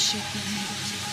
Should be.